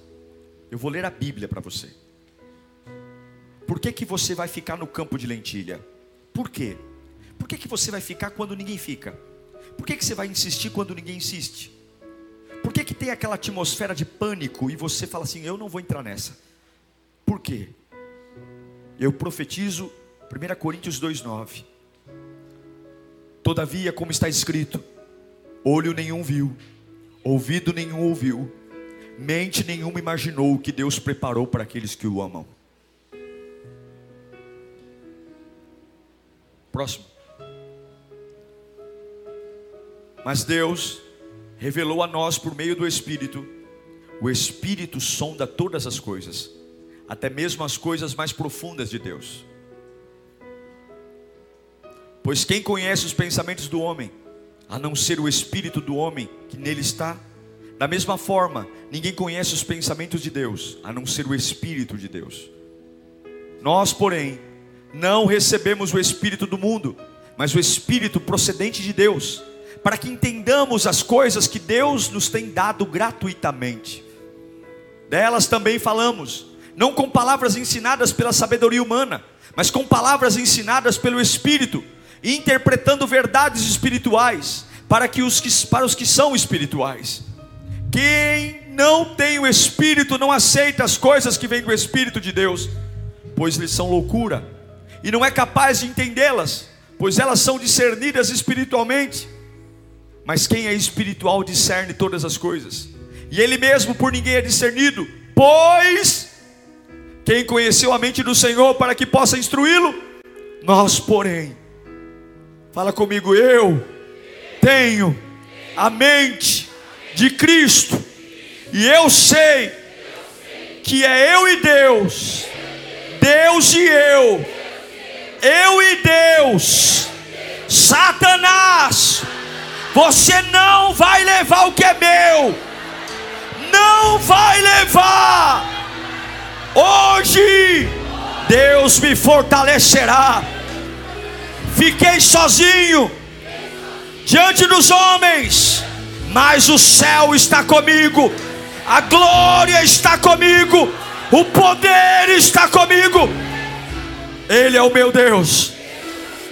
Eu vou ler a Bíblia para você. Por que, que você vai ficar no campo de lentilha? Por quê? Por que, que você vai ficar quando ninguém fica? Por que, que você vai insistir quando ninguém insiste? Por que, que tem aquela atmosfera de pânico e você fala assim: eu não vou entrar nessa? Por quê? Eu profetizo 1 Coríntios 2,9. Todavia, como está escrito, olho nenhum viu, ouvido nenhum ouviu, mente nenhuma imaginou o que Deus preparou para aqueles que o amam. Próximo. Mas Deus revelou a nós por meio do Espírito, o Espírito sonda todas as coisas, até mesmo as coisas mais profundas de Deus. Pois quem conhece os pensamentos do homem, a não ser o espírito do homem que nele está? Da mesma forma, ninguém conhece os pensamentos de Deus, a não ser o Espírito de Deus. Nós, porém, não recebemos o Espírito do mundo, mas o Espírito procedente de Deus, para que entendamos as coisas que Deus nos tem dado gratuitamente. Delas também falamos, não com palavras ensinadas pela sabedoria humana, mas com palavras ensinadas pelo Espírito, interpretando verdades espirituais para, que os que, para os que são espirituais. Quem não tem o Espírito não aceita as coisas que vêm do Espírito de Deus, pois lhes são loucura, e não é capaz de entendê-las, pois elas são discernidas espiritualmente. Mas quem é espiritual discerne todas as coisas, e ele mesmo por ninguém é discernido, pois quem conheceu a mente do Senhor para que possa instruí-lo? Nós, porém, fala comigo, eu tenho a mente de Cristo, e eu sei que é eu e Deus, Deus e eu, eu e Deus, Satanás, você não vai levar o que é meu, não vai levar. Hoje, Deus me fortalecerá. Fiquei sozinho diante dos homens, mas o céu está comigo, a glória está comigo, o poder está comigo. Ele é o meu Deus.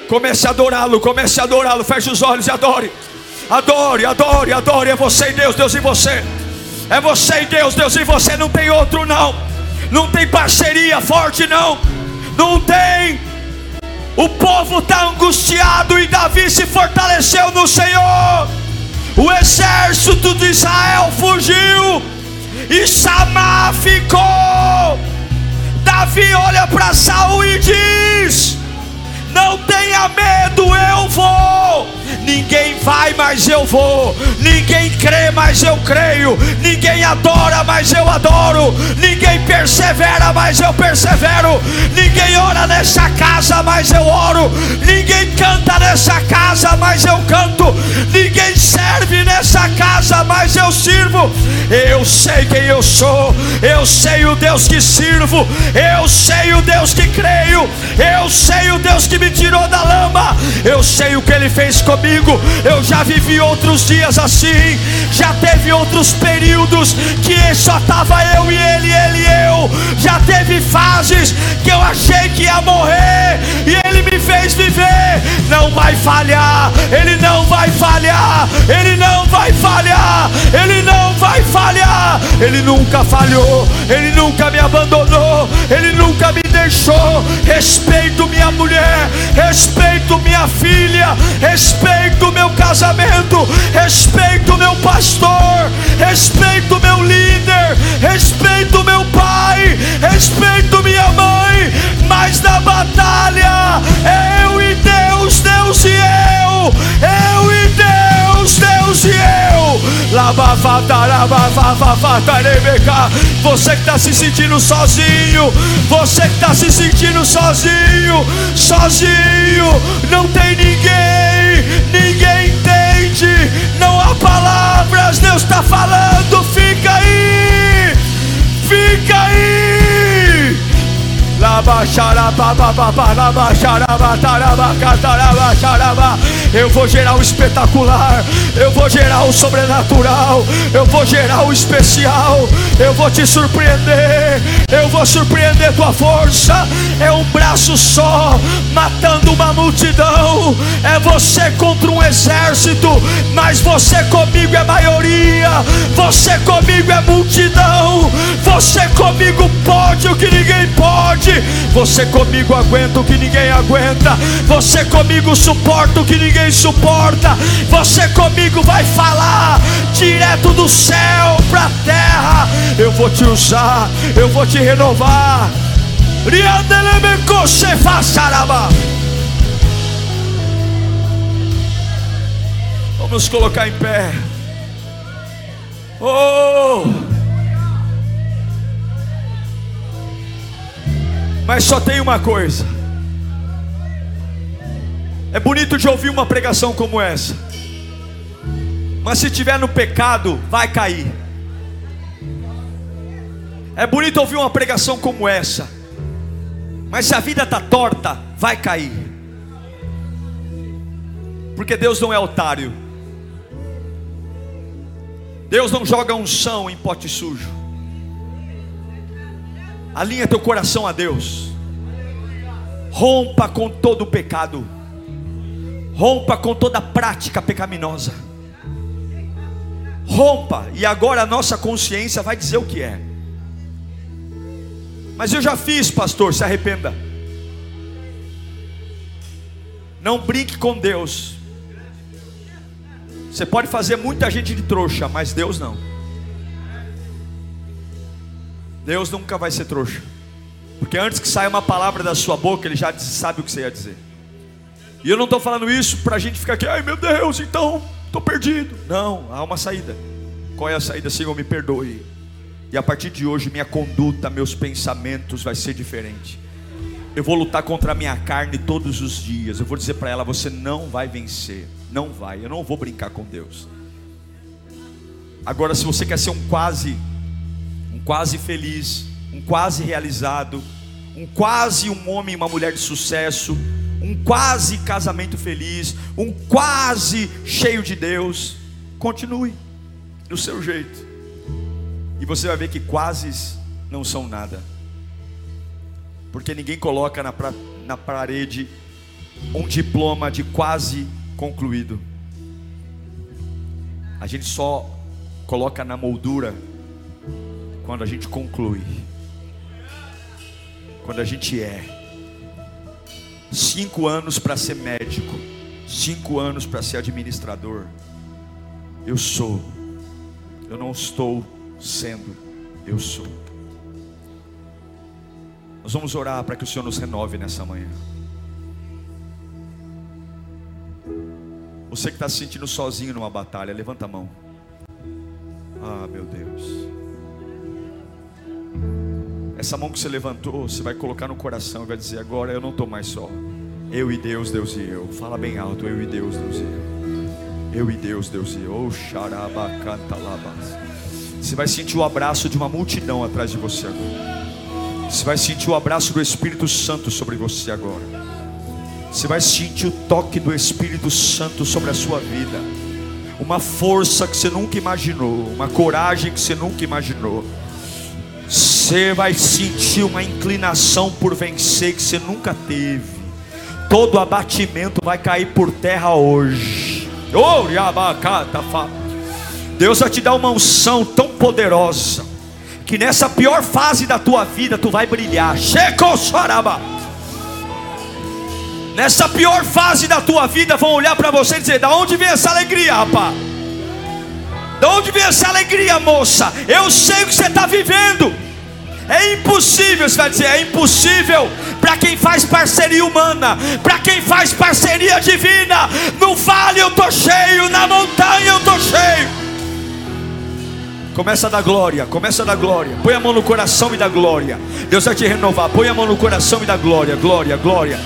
Comece a adorá-lo, comece a adorá-lo. Feche os olhos e adore. Adore, adore, adore. É você e Deus, Deus e você. É você e Deus, Deus e você. Não tem outro, não. Não tem parceria forte, não. Não tem. O povo está angustiado e Davi se fortaleceu no Senhor. O exército de Israel fugiu e Samar ficou. Davi olha para Saul e diz: Não tenha medo, eu vou. Ninguém vai, mas eu vou. Ninguém crê, mas eu creio. Ninguém adora, mas eu adoro. Ninguém persevera, mas eu persevero. Ninguém ora nessa casa, mas eu oro. Ninguém canta nessa casa, mas eu canto. Ninguém mas eu sirvo. Eu sei quem eu sou. Eu sei o Deus que sirvo. Eu sei o Deus que creio. Eu sei o Deus que me tirou da lama. Eu sei o que ele fez comigo. Eu já vivi outros dias assim, já teve outros períodos que só tava eu e ele, ele e eu. Já teve fases que eu achei que ia morrer e ele me fez viver. Não vai falhar, ele não vai falhar, ele não vai falhar, ele não vai falhar. Ele nunca falhou, ele nunca me abandonou, ele nunca me deixou. Respeito minha mulher, respeito minha filha, respeito meu casamento, respeito meu pastor, respeito meu líder, respeito meu pai, respeito minha mãe, mas na batalha eu e Deus, Deus e eu, eu e Deus, Deus e eu. Você que está se sentindo sozinho, você que está se sentindo sozinho, sozinho, não tem ninguém, ninguém entende, não há palavras, Deus está falando, fica aí, fica aí. Eu vou gerar o espetacular, eu vou gerar o sobrenatural, eu vou gerar o especial, eu vou te surpreender, eu vou surpreender tua força. É um braço só matando uma multidão, é você contra um exército, mas você comigo é maioria, você comigo é multidão, você comigo pode o que ninguém pode. Você comigo aguenta o que ninguém aguenta. Você comigo suporta o que ninguém suporta. Você comigo vai falar direto do céu para terra. Eu vou te usar, eu vou te renovar. Vamos colocar em pé. Oh! Mas só tem uma coisa. É bonito de ouvir uma pregação como essa. Mas se tiver no pecado, vai cair. É bonito ouvir uma pregação como essa. Mas se a vida está torta, vai cair. Porque Deus não é otário. Deus não joga unção em pote sujo. Alinha teu coração a Deus. Rompa com todo o pecado. Rompa com toda prática pecaminosa. Rompa, e agora a nossa consciência vai dizer o que é. Mas eu já fiz, pastor, se arrependa. Não brinque com Deus. Você pode fazer muita gente de trouxa, mas Deus não. Deus nunca vai ser trouxa. Porque antes que saia uma palavra da sua boca, Ele já sabe o que você ia dizer. E eu não estou falando isso para a gente ficar aqui, ai meu Deus, então estou perdido. Não, há uma saída. Qual é a saída? Senhor, me perdoe. E a partir de hoje, minha conduta, meus pensamentos vai ser diferente. Eu vou lutar contra a minha carne todos os dias. Eu vou dizer para ela: você não vai vencer. Não vai. Eu não vou brincar com Deus. Agora, se você quer ser um quase, um quase feliz, um quase realizado, um quase um homem e uma mulher de sucesso, um quase casamento feliz, um quase cheio de Deus, continue do seu jeito. E você vai ver que quases não são nada. Porque ninguém coloca na, pra, na parede um diploma de quase concluído. A gente só coloca na moldura quando a gente conclui. Quando a gente é. Cinco anos para ser médico, cinco anos para ser administrador. Eu sou. Eu não estou sendo, eu sou. Nós vamos orar para que o Senhor nos renove nessa manhã. Você que está se sentindo sozinho numa batalha, levanta a mão. Ah, meu Deus. Essa mão que você levantou, você vai colocar no coração e vai dizer: Agora eu não estou mais só. Eu e Deus, Deus e eu. Fala bem alto: Eu e Deus, Deus e eu. Eu e Deus, Deus e eu. Oh, você vai sentir o abraço de uma multidão atrás de você agora. Você vai sentir o abraço do Espírito Santo sobre você agora. Você vai sentir o toque do Espírito Santo sobre a sua vida. Uma força que você nunca imaginou, uma coragem que você nunca imaginou. Você vai sentir uma inclinação por vencer que você nunca teve. Todo abatimento vai cair por terra hoje. Oh, Deus vai te dar uma unção tão poderosa que nessa pior fase da tua vida tu vai brilhar. Nessa pior fase da tua vida, vão olhar para você e dizer: Da onde vem essa alegria, rapaz? Da onde vem essa alegria, moça? Eu sei o que você está vivendo. É impossível, você vai dizer, é impossível para quem faz parceria humana, para quem faz parceria divina. No vale eu estou cheio, na montanha eu estou cheio. Começa a dar glória, começa a dar glória. Põe a mão no coração e dá glória. Deus vai te renovar. Põe a mão no coração e dá glória, glória, glória.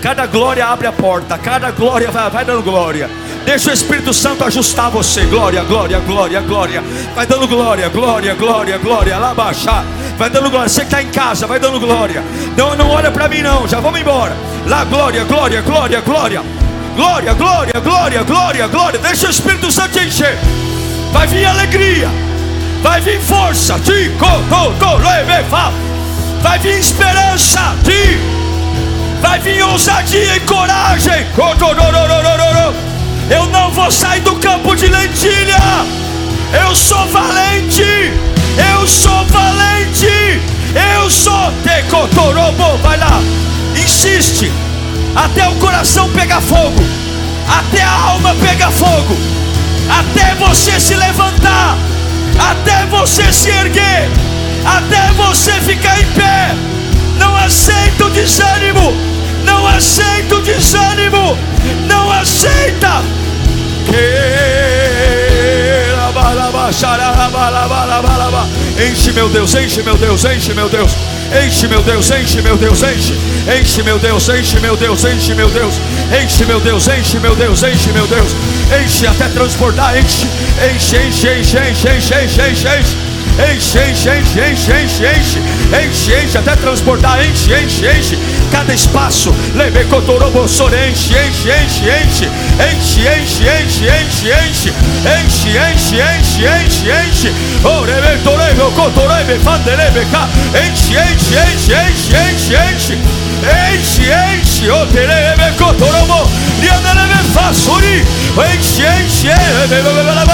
Cada glória abre a porta, cada glória vai, vai dando glória. Deixa o Espírito Santo ajustar você. Glória, glória, glória, glória. Vai dando glória, glória, glória, glória. Lá baixar. Vai dando glória. Você que está em casa, vai dando glória. Não, não olha para mim, não. Já vamos embora. Lá, glória, glória, glória, glória. Glória, glória, glória, glória, glória. Deixa o Espírito Santo te encher. Vai vir alegria. Vai vir força. Vai vir esperança. Ti vai vir ousadia e coragem. Eu não vou sair do campo de lentilha. Eu sou valente. Eu sou valente. Eu sou Tecotorobo. Vai lá, insiste até o coração pegar fogo, até a alma pegar fogo, até você se levantar, até você se erguer, até você ficar em pé. Não aceita o desânimo. Não aceita o desânimo. Não aceita. Enche meu Deus, enche meu Deus, enche meu Deus. Enche meu Deus, enche meu Deus, enche. Enche meu Deus, enche meu Deus, enche meu Deus. Enche meu Deus, enche meu Deus, enche meu Deus. Enche até transportar, enche. Enche, enche, enche, enche, enche, enche, enche enche, enche, enche, enche, enche, enche, enche, enche, até transportar, enche, enche, enche, cada espaço, leve cotorobossor, enche, enche, enche, enche, enche, enche, enche, enche, enche, enche, enche, enche, enche, enche, orebe, torebe, cotorebe, fandelebe, cá, enche, enche, enche, enche, enche, enche, enche, enche, o terebe, cotorobo, rianelebe, façuri, enche, enche,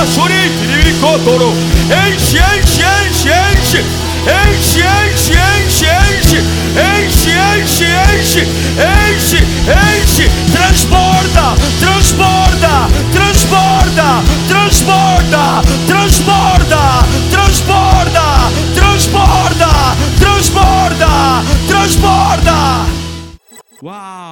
basuri, tiribicotoro, enche, enche, enche, enche, enche, enche, enche, enche, enche, enche, enche, enche, enche, transborda, transborda, transborda, transborda, transborda, transborda, transborda, transborda, transborda. Uau!